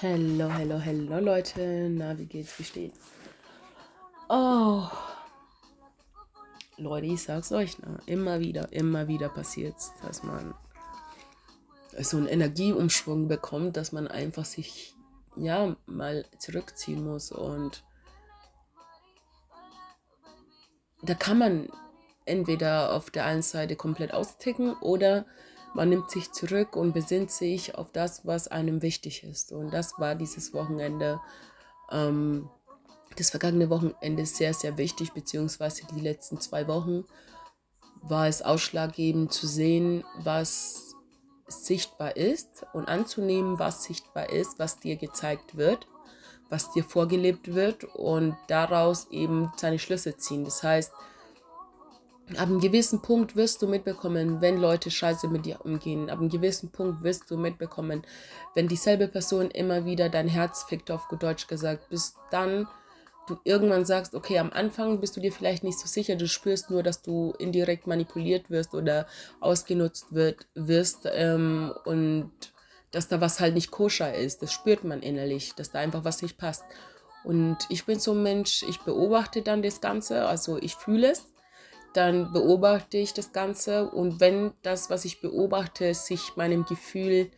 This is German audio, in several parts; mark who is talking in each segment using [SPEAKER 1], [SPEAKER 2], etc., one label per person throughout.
[SPEAKER 1] Hello, hello, hello Leute. Na, wie geht's? Wie steht's? Oh. Leute, ich sag's euch, na, immer wieder, immer wieder passiert's, dass man so einen Energieumschwung bekommt, dass man einfach sich ja mal zurückziehen muss und da kann man entweder auf der einen Seite komplett austicken oder man nimmt sich zurück und besinnt sich auf das, was einem wichtig ist. Und das war dieses Wochenende, ähm, das vergangene Wochenende sehr, sehr wichtig, beziehungsweise die letzten zwei Wochen war es ausschlaggebend zu sehen, was sichtbar ist und anzunehmen, was sichtbar ist, was dir gezeigt wird, was dir vorgelebt wird und daraus eben seine Schlüsse ziehen. Das heißt, ab einem gewissen Punkt wirst du mitbekommen, wenn Leute scheiße mit dir umgehen. Ab einem gewissen Punkt wirst du mitbekommen, wenn dieselbe Person immer wieder dein Herz fickt, auf gut Deutsch gesagt, bis dann du irgendwann sagst, okay, am Anfang bist du dir vielleicht nicht so sicher, du spürst nur, dass du indirekt manipuliert wirst oder ausgenutzt wird, wirst ähm, und dass da was halt nicht koscher ist. Das spürt man innerlich, dass da einfach was nicht passt. Und ich bin so ein Mensch, ich beobachte dann das Ganze, also ich fühle es dann beobachte ich das Ganze und wenn das, was ich beobachte, sich meinem Gefühl,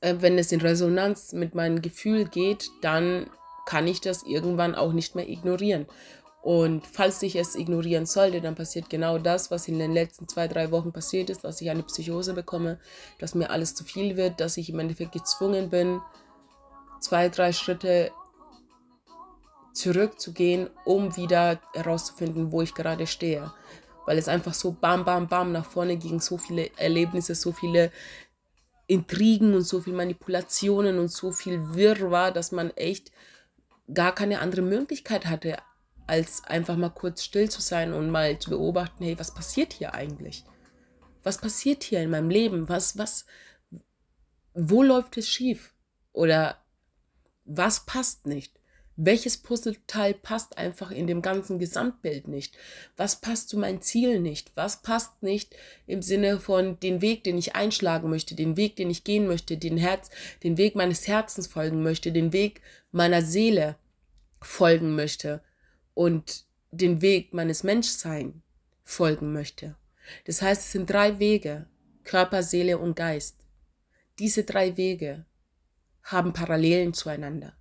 [SPEAKER 1] äh, wenn es in Resonanz mit meinem Gefühl geht, dann kann ich das irgendwann auch nicht mehr ignorieren. Und falls ich es ignorieren sollte, dann passiert genau das, was in den letzten zwei, drei Wochen passiert ist, dass ich eine Psychose bekomme, dass mir alles zu viel wird, dass ich im Endeffekt gezwungen bin, zwei, drei Schritte zurückzugehen, um wieder herauszufinden, wo ich gerade stehe. Weil es einfach so bam, bam, bam nach vorne ging, so viele Erlebnisse, so viele Intrigen und so viele Manipulationen und so viel Wirrwarr, dass man echt gar keine andere Möglichkeit hatte, als einfach mal kurz still zu sein und mal zu beobachten, hey, was passiert hier eigentlich? Was passiert hier in meinem Leben? Was, was, wo läuft es schief? Oder was passt nicht? Welches Puzzleteil passt einfach in dem ganzen Gesamtbild nicht? Was passt zu meinem Ziel nicht? Was passt nicht im Sinne von den Weg, den ich einschlagen möchte, den Weg, den ich gehen möchte, den Herz, den Weg meines Herzens folgen möchte, den Weg meiner Seele folgen möchte und den Weg meines Menschsein folgen möchte. Das heißt, es sind drei Wege, Körper, Seele und Geist. Diese drei Wege haben Parallelen zueinander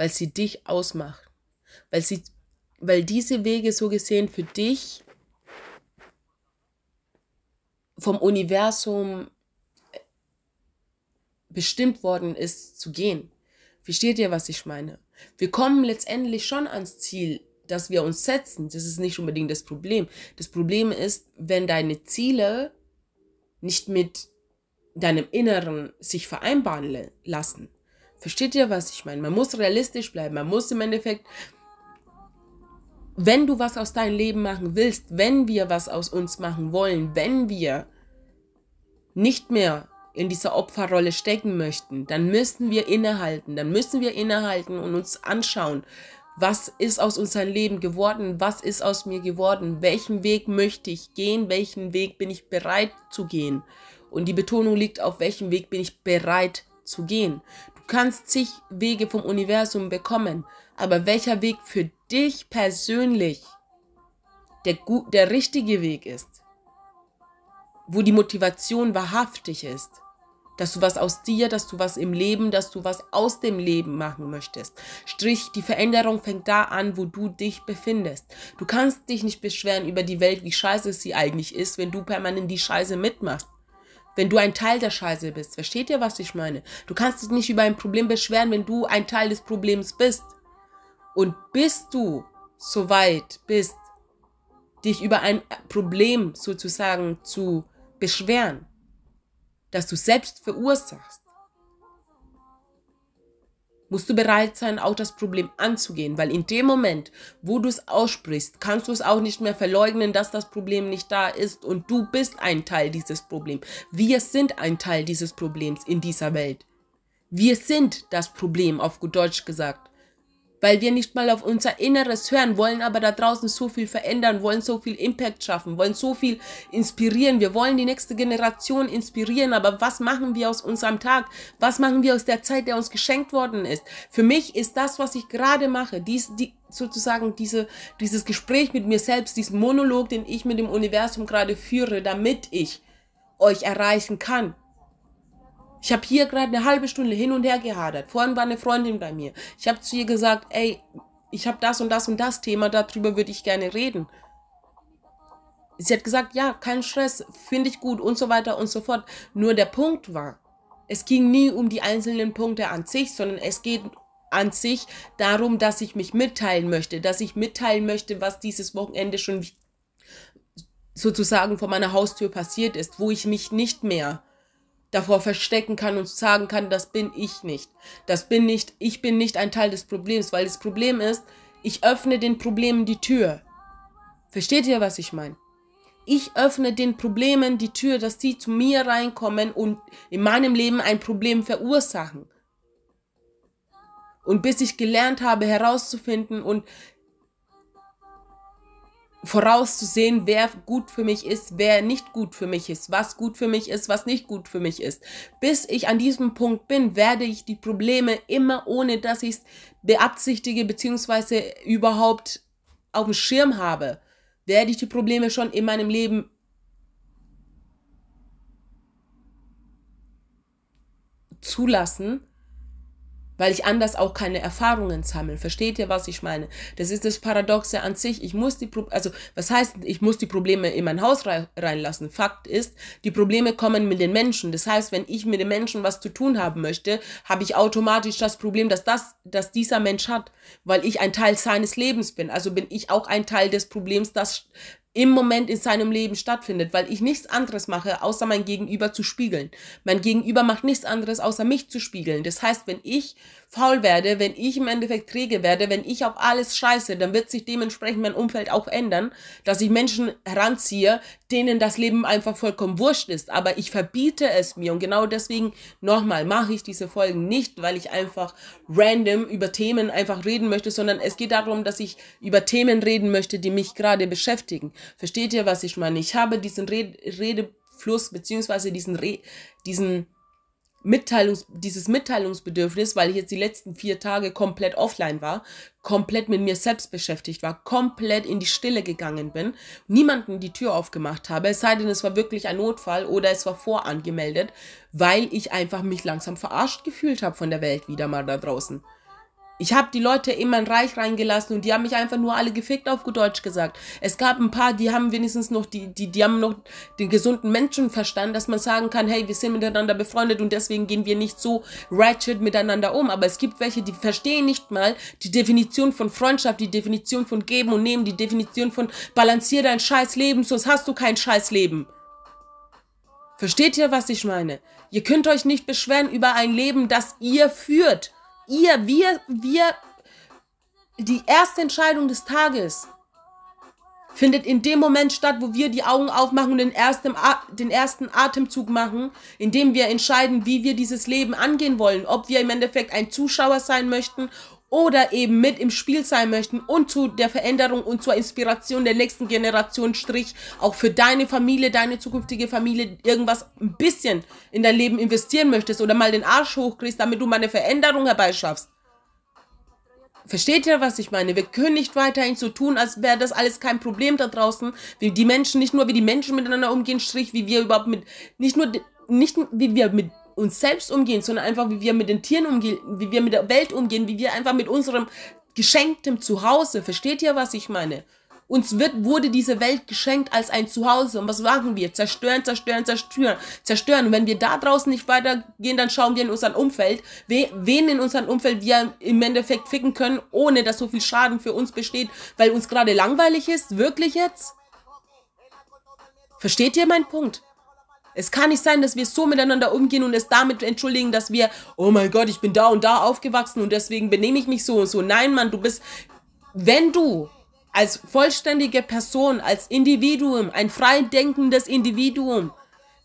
[SPEAKER 1] weil sie dich ausmacht. Weil, sie, weil diese Wege so gesehen für dich vom Universum bestimmt worden ist zu gehen. Versteht ihr, was ich meine? Wir kommen letztendlich schon ans Ziel, das wir uns setzen. Das ist nicht unbedingt das Problem. Das Problem ist, wenn deine Ziele nicht mit deinem Inneren sich vereinbaren lassen. Versteht ihr, was ich meine? Man muss realistisch bleiben. Man muss im Endeffekt, wenn du was aus deinem Leben machen willst, wenn wir was aus uns machen wollen, wenn wir nicht mehr in dieser Opferrolle stecken möchten, dann müssen wir innehalten. Dann müssen wir innehalten und uns anschauen, was ist aus unserem Leben geworden, was ist aus mir geworden, welchen Weg möchte ich gehen, welchen Weg bin ich bereit zu gehen. Und die Betonung liegt auf welchem Weg bin ich bereit zu gehen. Kannst zig Wege vom Universum bekommen, aber welcher Weg für dich persönlich der, der richtige Weg ist, wo die Motivation wahrhaftig ist, dass du was aus dir, dass du was im Leben, dass du was aus dem Leben machen möchtest. Strich, die Veränderung fängt da an, wo du dich befindest. Du kannst dich nicht beschweren über die Welt, wie scheiße sie eigentlich ist, wenn du permanent die Scheiße mitmachst wenn du ein Teil der Scheiße bist. Versteht ihr, was ich meine? Du kannst dich nicht über ein Problem beschweren, wenn du ein Teil des Problems bist. Und bis du so weit bist, dich über ein Problem sozusagen zu beschweren, das du selbst verursachst, musst du bereit sein, auch das Problem anzugehen, weil in dem Moment, wo du es aussprichst, kannst du es auch nicht mehr verleugnen, dass das Problem nicht da ist und du bist ein Teil dieses Problems. Wir sind ein Teil dieses Problems in dieser Welt. Wir sind das Problem, auf gut Deutsch gesagt. Weil wir nicht mal auf unser Inneres hören, wollen aber da draußen so viel verändern, wollen so viel Impact schaffen, wollen so viel inspirieren. Wir wollen die nächste Generation inspirieren, aber was machen wir aus unserem Tag? Was machen wir aus der Zeit, der uns geschenkt worden ist? Für mich ist das, was ich gerade mache, dies, die, sozusagen diese, dieses Gespräch mit mir selbst, diesen Monolog, den ich mit dem Universum gerade führe, damit ich euch erreichen kann. Ich habe hier gerade eine halbe Stunde hin und her gehadert. Vorhin war eine Freundin bei mir. Ich habe zu ihr gesagt, ey, ich habe das und das und das Thema, darüber würde ich gerne reden. Sie hat gesagt, ja, kein Stress, finde ich gut und so weiter und so fort. Nur der Punkt war, es ging nie um die einzelnen Punkte an sich, sondern es geht an sich darum, dass ich mich mitteilen möchte, dass ich mitteilen möchte, was dieses Wochenende schon sozusagen vor meiner Haustür passiert ist, wo ich mich nicht mehr davor verstecken kann und sagen kann, das bin ich nicht. Das bin nicht, ich bin nicht ein Teil des Problems, weil das Problem ist, ich öffne den Problemen die Tür. Versteht ihr, was ich meine? Ich öffne den Problemen die Tür, dass die zu mir reinkommen und in meinem Leben ein Problem verursachen. Und bis ich gelernt habe herauszufinden und vorauszusehen, wer gut für mich ist, wer nicht gut für mich ist, was gut für mich ist, was nicht gut für mich ist. Bis ich an diesem Punkt bin, werde ich die Probleme immer ohne, dass ich es beabsichtige beziehungsweise überhaupt auf dem Schirm habe, werde ich die Probleme schon in meinem Leben zulassen weil ich anders auch keine Erfahrungen sammle. Versteht ihr, was ich meine? Das ist das Paradoxe an sich. Ich muss die, Pro also was heißt, ich muss die Probleme in mein Haus reinlassen? Fakt ist, die Probleme kommen mit den Menschen. Das heißt, wenn ich mit den Menschen was zu tun haben möchte, habe ich automatisch das Problem, dass das, dass dieser Mensch hat, weil ich ein Teil seines Lebens bin. Also bin ich auch ein Teil des Problems, das im Moment in seinem Leben stattfindet, weil ich nichts anderes mache, außer mein Gegenüber zu spiegeln. Mein Gegenüber macht nichts anderes, außer mich zu spiegeln. Das heißt, wenn ich faul werde, wenn ich im Endeffekt träge werde, wenn ich auf alles scheiße, dann wird sich dementsprechend mein Umfeld auch ändern, dass ich Menschen heranziehe, denen das Leben einfach vollkommen wurscht ist. Aber ich verbiete es mir und genau deswegen nochmal mache ich diese Folgen nicht, weil ich einfach random über Themen einfach reden möchte, sondern es geht darum, dass ich über Themen reden möchte, die mich gerade beschäftigen. Versteht ihr, was ich meine? Ich habe diesen Red Redefluss beziehungsweise diesen Re diesen Mitteilungs dieses Mitteilungsbedürfnis, weil ich jetzt die letzten vier Tage komplett offline war, komplett mit mir selbst beschäftigt war, komplett in die Stille gegangen bin, niemanden die Tür aufgemacht habe, es sei denn, es war wirklich ein Notfall oder es war vorangemeldet, weil ich einfach mich langsam verarscht gefühlt habe von der Welt wieder mal da draußen. Ich habe die Leute in mein Reich reingelassen und die haben mich einfach nur alle gefickt auf Deutsch gesagt. Es gab ein paar, die haben wenigstens noch, die, die, die haben noch den gesunden Menschenverstand, dass man sagen kann, hey, wir sind miteinander befreundet und deswegen gehen wir nicht so ratchet miteinander um. Aber es gibt welche, die verstehen nicht mal die Definition von Freundschaft, die Definition von Geben und Nehmen, die Definition von balancier dein scheiß Leben, sonst hast du kein scheiß Leben. Versteht ihr, was ich meine? Ihr könnt euch nicht beschweren über ein Leben, das ihr führt ihr, wir, wir, die erste Entscheidung des Tages findet in dem Moment statt, wo wir die Augen aufmachen und den ersten, den ersten Atemzug machen, indem wir entscheiden, wie wir dieses Leben angehen wollen. Ob wir im Endeffekt ein Zuschauer sein möchten oder eben mit im Spiel sein möchten und zu der Veränderung und zur Inspiration der nächsten Generation Strich auch für deine Familie, deine zukünftige Familie irgendwas ein bisschen in dein Leben investieren möchtest oder mal den Arsch hochkriegst, damit du mal eine Veränderung herbeischaffst. Versteht ihr, was ich meine? Wir können nicht weiterhin so tun, als wäre das alles kein Problem da draußen. Wie die Menschen, nicht nur wie die Menschen miteinander umgehen, Strich, wie wir überhaupt mit, nicht nur, nicht wie wir mit uns selbst umgehen, sondern einfach, wie wir mit den Tieren umgehen, wie wir mit der Welt umgehen, wie wir einfach mit unserem geschenktem Zuhause, versteht ihr, was ich meine? Uns wird, wurde diese Welt geschenkt als ein Zuhause. Und was machen wir? Zerstören, zerstören, zerstören, zerstören. Und wenn wir da draußen nicht weitergehen, dann schauen wir in unserem Umfeld, wen in unserem Umfeld wir im Endeffekt ficken können, ohne dass so viel Schaden für uns besteht, weil uns gerade langweilig ist. Wirklich jetzt? Versteht ihr meinen Punkt? Es kann nicht sein, dass wir so miteinander umgehen und es damit entschuldigen, dass wir, oh mein Gott, ich bin da und da aufgewachsen und deswegen benehme ich mich so und so. Nein, Mann, du bist, wenn du als vollständige Person, als Individuum, ein frei denkendes Individuum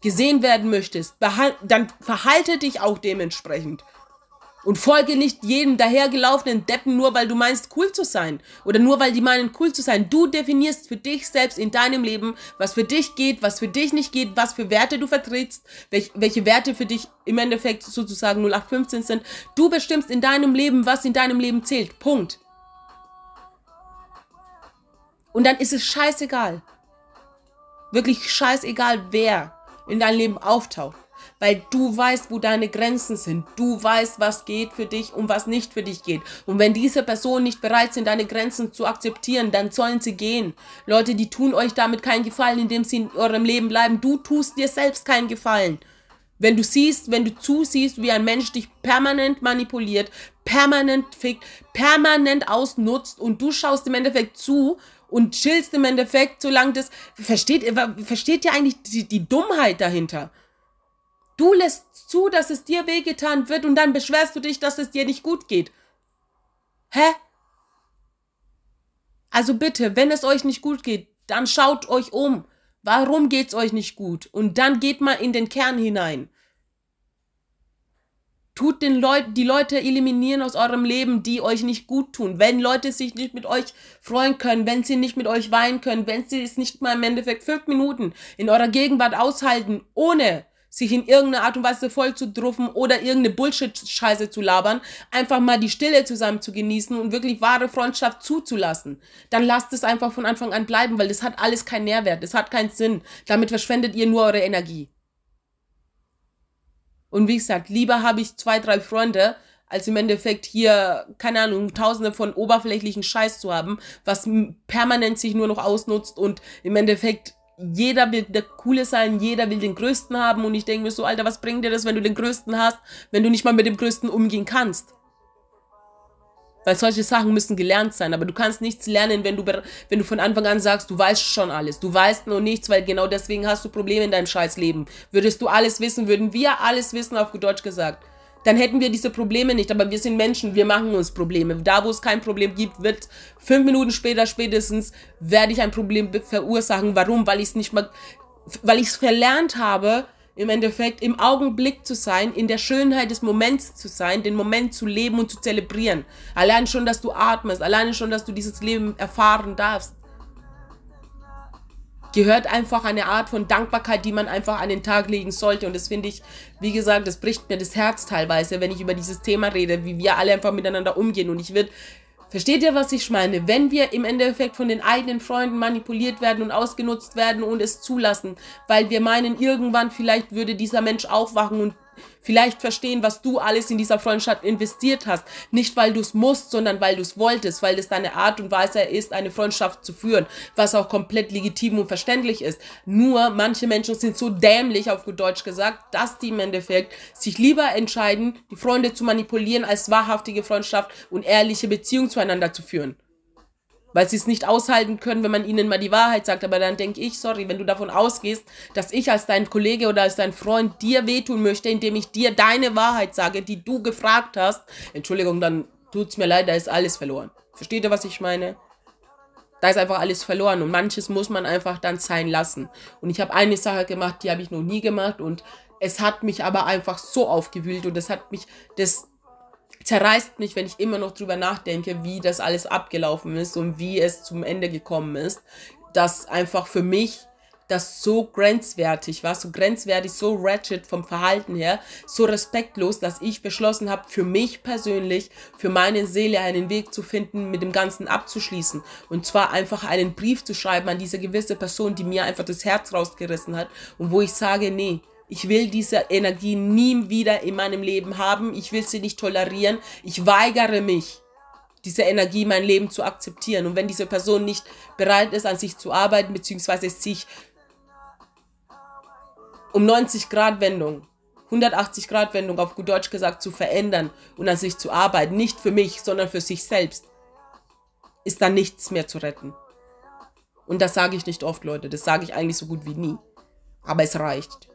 [SPEAKER 1] gesehen werden möchtest, dann verhalte dich auch dementsprechend. Und folge nicht jedem dahergelaufenen Deppen nur, weil du meinst, cool zu sein. Oder nur, weil die meinen, cool zu sein. Du definierst für dich selbst in deinem Leben, was für dich geht, was für dich nicht geht, was für Werte du vertrittst, welch, welche Werte für dich im Endeffekt sozusagen 0815 sind. Du bestimmst in deinem Leben, was in deinem Leben zählt. Punkt. Und dann ist es scheißegal. Wirklich scheißegal, wer in deinem Leben auftaucht weil du weißt, wo deine Grenzen sind. Du weißt, was geht für dich und was nicht für dich geht. Und wenn diese Personen nicht bereit sind, deine Grenzen zu akzeptieren, dann sollen sie gehen. Leute, die tun euch damit keinen Gefallen, indem sie in eurem Leben bleiben. Du tust dir selbst keinen Gefallen. Wenn du siehst, wenn du zusiehst, wie ein Mensch dich permanent manipuliert, permanent fickt, permanent ausnutzt und du schaust im Endeffekt zu und chillst im Endeffekt, solange das, versteht, versteht ihr eigentlich die, die Dummheit dahinter? Du lässt zu, dass es dir wehgetan wird und dann beschwerst du dich, dass es dir nicht gut geht. Hä? Also bitte, wenn es euch nicht gut geht, dann schaut euch um. Warum geht's euch nicht gut? Und dann geht mal in den Kern hinein. Tut den Leuten, die Leute eliminieren aus eurem Leben, die euch nicht gut tun. Wenn Leute sich nicht mit euch freuen können, wenn sie nicht mit euch weinen können, wenn sie es nicht mal im Endeffekt fünf Minuten in eurer Gegenwart aushalten, ohne sich in irgendeiner Art und Weise voll zu druffen oder irgendeine Bullshit-Scheiße zu labern, einfach mal die Stille zusammen zu genießen und wirklich wahre Freundschaft zuzulassen. Dann lasst es einfach von Anfang an bleiben, weil das hat alles keinen Nährwert, das hat keinen Sinn. Damit verschwendet ihr nur eure Energie. Und wie gesagt, lieber habe ich zwei, drei Freunde, als im Endeffekt hier, keine Ahnung, tausende von oberflächlichen Scheiß zu haben, was permanent sich nur noch ausnutzt und im Endeffekt jeder will der Coole sein, jeder will den Größten haben und ich denke mir so, Alter, was bringt dir das, wenn du den Größten hast, wenn du nicht mal mit dem Größten umgehen kannst? Weil solche Sachen müssen gelernt sein, aber du kannst nichts lernen, wenn du, wenn du von Anfang an sagst, du weißt schon alles, du weißt nur nichts, weil genau deswegen hast du Probleme in deinem scheiß Leben. Würdest du alles wissen, würden wir alles wissen, auf gut Deutsch gesagt dann hätten wir diese Probleme nicht. Aber wir sind Menschen, wir machen uns Probleme. Da, wo es kein Problem gibt, wird fünf Minuten später spätestens werde ich ein Problem verursachen. Warum? Weil ich es nicht mal, weil ich es verlernt habe, im Endeffekt im Augenblick zu sein, in der Schönheit des Moments zu sein, den Moment zu leben und zu zelebrieren. Allein schon, dass du atmest, alleine schon, dass du dieses Leben erfahren darfst gehört einfach eine Art von Dankbarkeit, die man einfach an den Tag legen sollte. Und das finde ich, wie gesagt, das bricht mir das Herz teilweise, wenn ich über dieses Thema rede, wie wir alle einfach miteinander umgehen. Und ich würde Versteht ihr, was ich meine? Wenn wir im Endeffekt von den eigenen Freunden manipuliert werden und ausgenutzt werden und es zulassen, weil wir meinen, irgendwann vielleicht würde dieser Mensch aufwachen und vielleicht verstehen, was du alles in dieser Freundschaft investiert hast. Nicht, weil du es musst, sondern weil du es wolltest, weil es deine Art und Weise ist, eine Freundschaft zu führen, was auch komplett legitim und verständlich ist. Nur manche Menschen sind so dämlich, auf gut Deutsch gesagt, dass die im Endeffekt sich lieber entscheiden, die Freunde zu manipulieren, als wahrhaftige Freundschaft und ehrliche Beziehung zueinander zu führen weil sie es nicht aushalten können, wenn man ihnen mal die Wahrheit sagt. Aber dann denke ich, sorry, wenn du davon ausgehst, dass ich als dein Kollege oder als dein Freund dir wehtun möchte, indem ich dir deine Wahrheit sage, die du gefragt hast, Entschuldigung, dann tut es mir leid, da ist alles verloren. Versteht ihr, was ich meine? Da ist einfach alles verloren und manches muss man einfach dann sein lassen. Und ich habe eine Sache gemacht, die habe ich noch nie gemacht und es hat mich aber einfach so aufgewühlt und das hat mich, das zerreißt mich, wenn ich immer noch drüber nachdenke, wie das alles abgelaufen ist und wie es zum Ende gekommen ist, dass einfach für mich das so grenzwertig war, so grenzwertig, so ratchet vom Verhalten her, so respektlos, dass ich beschlossen habe, für mich persönlich, für meine Seele einen Weg zu finden, mit dem Ganzen abzuschließen. Und zwar einfach einen Brief zu schreiben an diese gewisse Person, die mir einfach das Herz rausgerissen hat und wo ich sage, nee, ich will diese Energie nie wieder in meinem Leben haben. Ich will sie nicht tolerieren. Ich weigere mich, diese Energie in meinem Leben zu akzeptieren. Und wenn diese Person nicht bereit ist, an sich zu arbeiten, beziehungsweise sich um 90 Grad Wendung, 180 Grad Wendung auf gut Deutsch gesagt zu verändern und an sich zu arbeiten, nicht für mich, sondern für sich selbst, ist dann nichts mehr zu retten. Und das sage ich nicht oft, Leute. Das sage ich eigentlich so gut wie nie. Aber es reicht.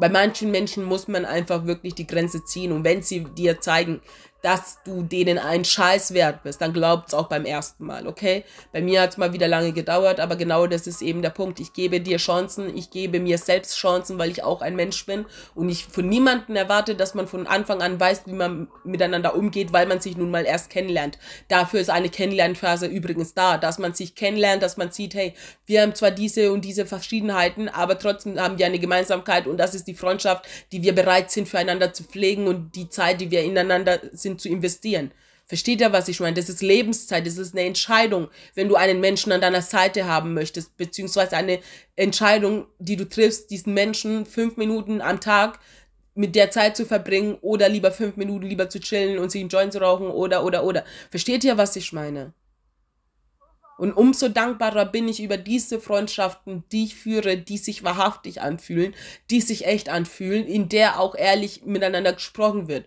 [SPEAKER 1] Bei manchen Menschen muss man einfach wirklich die Grenze ziehen. Und wenn sie dir zeigen, dass du denen einen Scheiß wert bist, dann glaubt's auch beim ersten Mal, okay? Bei mir hat's mal wieder lange gedauert, aber genau das ist eben der Punkt. Ich gebe dir Chancen, ich gebe mir selbst Chancen, weil ich auch ein Mensch bin und ich von niemanden erwarte, dass man von Anfang an weiß, wie man miteinander umgeht, weil man sich nun mal erst kennenlernt. Dafür ist eine Kennenlernphase übrigens da, dass man sich kennenlernt, dass man sieht, hey, wir haben zwar diese und diese Verschiedenheiten, aber trotzdem haben wir eine Gemeinsamkeit und das ist die Freundschaft, die wir bereit sind füreinander zu pflegen und die Zeit, die wir ineinander sind sind zu investieren. Versteht ihr, was ich meine? Das ist Lebenszeit, das ist eine Entscheidung, wenn du einen Menschen an deiner Seite haben möchtest, beziehungsweise eine Entscheidung, die du triffst, diesen Menschen fünf Minuten am Tag mit der Zeit zu verbringen oder lieber fünf Minuten lieber zu chillen und sich einen Joint zu rauchen oder, oder, oder. Versteht ihr, was ich meine? Und umso dankbarer bin ich über diese Freundschaften, die ich führe, die sich wahrhaftig anfühlen, die sich echt anfühlen, in der auch ehrlich miteinander gesprochen wird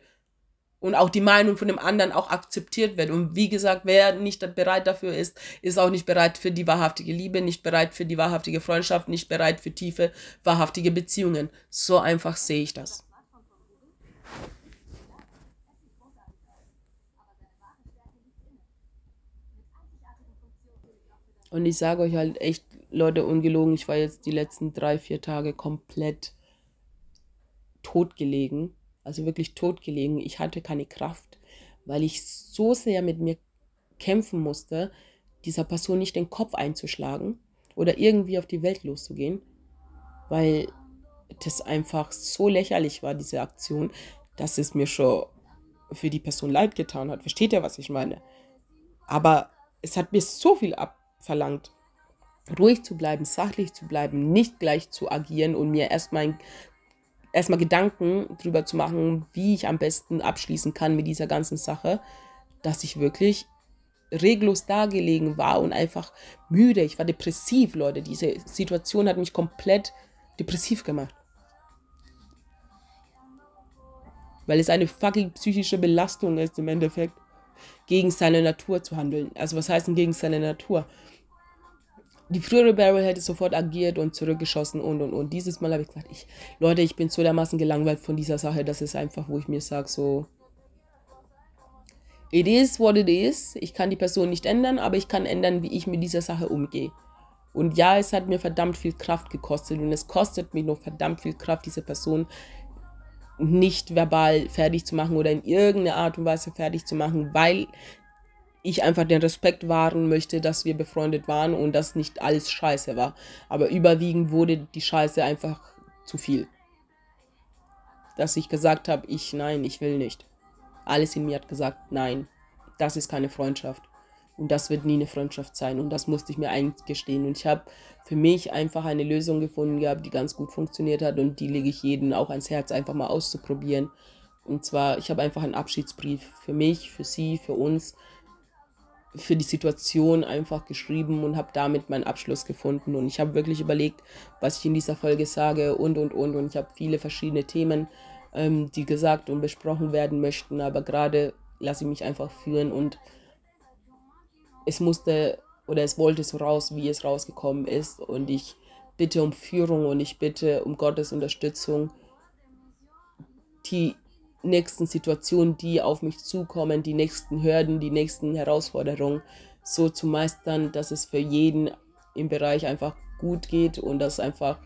[SPEAKER 1] und auch die Meinung von dem anderen auch akzeptiert wird. Und wie gesagt, wer nicht bereit dafür ist, ist auch nicht bereit für die wahrhaftige Liebe, nicht bereit für die wahrhaftige Freundschaft, nicht bereit für tiefe, wahrhaftige Beziehungen. So einfach sehe ich das. Und ich sage euch halt echt, Leute, ungelogen, ich war jetzt die letzten drei, vier Tage komplett totgelegen also wirklich totgelegen. Ich hatte keine Kraft, weil ich so sehr mit mir kämpfen musste, dieser Person nicht den Kopf einzuschlagen oder irgendwie auf die Welt loszugehen, weil das einfach so lächerlich war, diese Aktion, dass es mir schon für die Person leid getan hat. Versteht ihr, was ich meine? Aber es hat mir so viel abverlangt, ruhig zu bleiben, sachlich zu bleiben, nicht gleich zu agieren und mir erstmal erstmal Gedanken drüber zu machen, wie ich am besten abschließen kann mit dieser ganzen Sache, dass ich wirklich reglos dagelegen war und einfach müde. Ich war depressiv, Leute. Diese Situation hat mich komplett depressiv gemacht. Weil es eine fucking psychische Belastung ist im Endeffekt, gegen seine Natur zu handeln. Also was heißt denn gegen seine Natur? Die frühere Barrel hätte sofort agiert und zurückgeschossen und und und. Dieses Mal habe ich gesagt, ich, Leute, ich bin so dermaßen gelangweilt von dieser Sache, das ist einfach, wo ich mir sage, so, it is what it is. Ich kann die Person nicht ändern, aber ich kann ändern, wie ich mit dieser Sache umgehe. Und ja, es hat mir verdammt viel Kraft gekostet und es kostet mich noch verdammt viel Kraft, diese Person nicht verbal fertig zu machen oder in irgendeiner Art und Weise fertig zu machen, weil ich einfach den Respekt wahren möchte, dass wir befreundet waren und dass nicht alles scheiße war. Aber überwiegend wurde die Scheiße einfach zu viel. Dass ich gesagt habe, ich nein, ich will nicht. Alles in mir hat gesagt, nein, das ist keine Freundschaft. Und das wird nie eine Freundschaft sein. Und das musste ich mir eingestehen. Und ich habe für mich einfach eine Lösung gefunden gehabt, die ganz gut funktioniert hat. Und die lege ich jedem auch ans Herz, einfach mal auszuprobieren. Und zwar, ich habe einfach einen Abschiedsbrief für mich, für sie, für uns für die Situation einfach geschrieben und habe damit meinen Abschluss gefunden. Und ich habe wirklich überlegt, was ich in dieser Folge sage und, und, und. Und ich habe viele verschiedene Themen, ähm, die gesagt und besprochen werden möchten. Aber gerade lasse ich mich einfach führen und es musste oder es wollte so raus, wie es rausgekommen ist. Und ich bitte um Führung und ich bitte um Gottes Unterstützung, die nächsten Situationen, die auf mich zukommen, die nächsten Hürden, die nächsten Herausforderungen so zu meistern, dass es für jeden im Bereich einfach gut geht und dass einfach,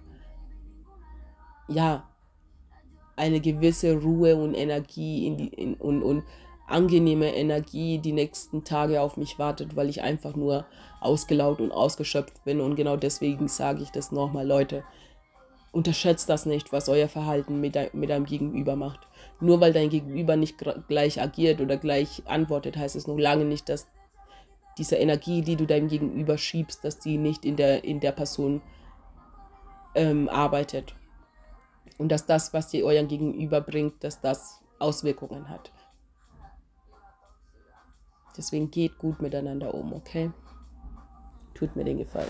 [SPEAKER 1] ja, eine gewisse Ruhe und Energie in die, in, und, und angenehme Energie die nächsten Tage auf mich wartet, weil ich einfach nur ausgelaugt und ausgeschöpft bin. Und genau deswegen sage ich das nochmal, Leute. Unterschätzt das nicht, was euer Verhalten mit, mit einem Gegenüber macht. Nur weil dein Gegenüber nicht gleich agiert oder gleich antwortet, heißt es noch lange nicht, dass diese Energie, die du deinem Gegenüber schiebst, dass die nicht in der, in der Person ähm, arbeitet. Und dass das, was dir euer Gegenüber bringt, dass das Auswirkungen hat. Deswegen geht gut miteinander um, okay? Tut mir den Gefallen.